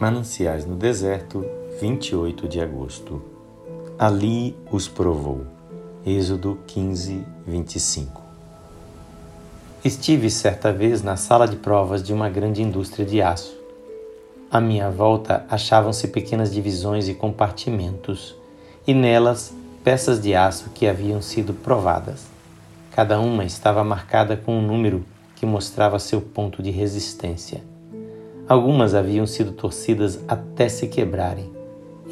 Mananciais no Deserto, 28 de agosto. Ali os provou. Êxodo 15, 25. Estive certa vez na sala de provas de uma grande indústria de aço. À minha volta achavam-se pequenas divisões e compartimentos, e nelas peças de aço que haviam sido provadas. Cada uma estava marcada com um número que mostrava seu ponto de resistência. Algumas haviam sido torcidas até se quebrarem,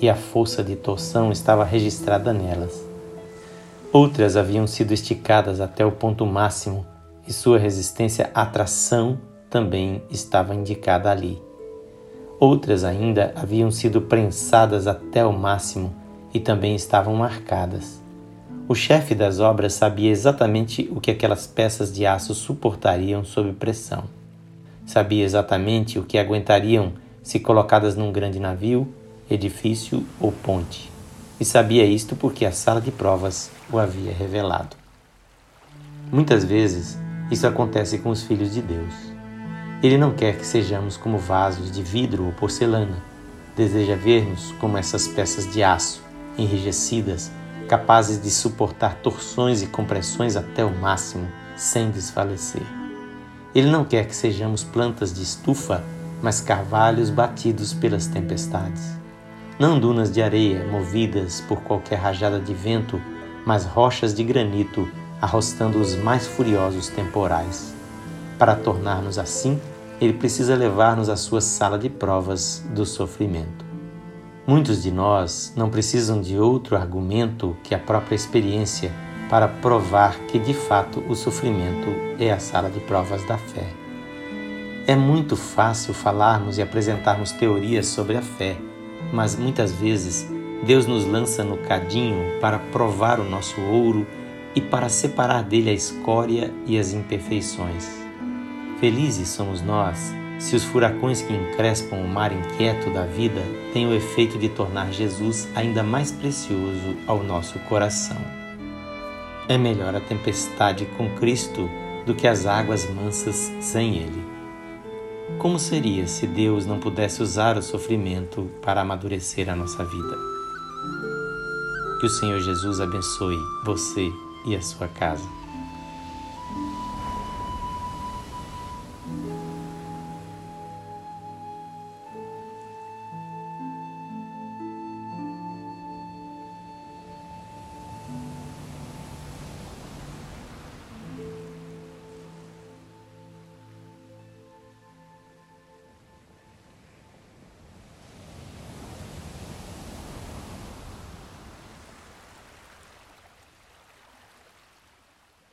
e a força de torção estava registrada nelas. Outras haviam sido esticadas até o ponto máximo, e sua resistência à tração também estava indicada ali. Outras ainda haviam sido prensadas até o máximo e também estavam marcadas. O chefe das obras sabia exatamente o que aquelas peças de aço suportariam sob pressão. Sabia exatamente o que aguentariam se colocadas num grande navio, edifício ou ponte. E sabia isto porque a sala de provas o havia revelado. Muitas vezes isso acontece com os filhos de Deus. Ele não quer que sejamos como vasos de vidro ou porcelana. Deseja ver-nos como essas peças de aço, enrijecidas, capazes de suportar torções e compressões até o máximo, sem desfalecer. Ele não quer que sejamos plantas de estufa, mas carvalhos batidos pelas tempestades. Não dunas de areia movidas por qualquer rajada de vento, mas rochas de granito arrostando os mais furiosos temporais. Para tornar-nos assim, ele precisa levar-nos à sua sala de provas do sofrimento. Muitos de nós não precisam de outro argumento que a própria experiência para provar que de fato o sofrimento é a sala de provas da fé. É muito fácil falarmos e apresentarmos teorias sobre a fé, mas muitas vezes Deus nos lança no cadinho para provar o nosso ouro e para separar dele a escória e as imperfeições. Felizes somos nós se os furacões que encrespam o mar inquieto da vida têm o efeito de tornar Jesus ainda mais precioso ao nosso coração. É melhor a tempestade com Cristo do que as águas mansas sem Ele. Como seria se Deus não pudesse usar o sofrimento para amadurecer a nossa vida? Que o Senhor Jesus abençoe você e a sua casa.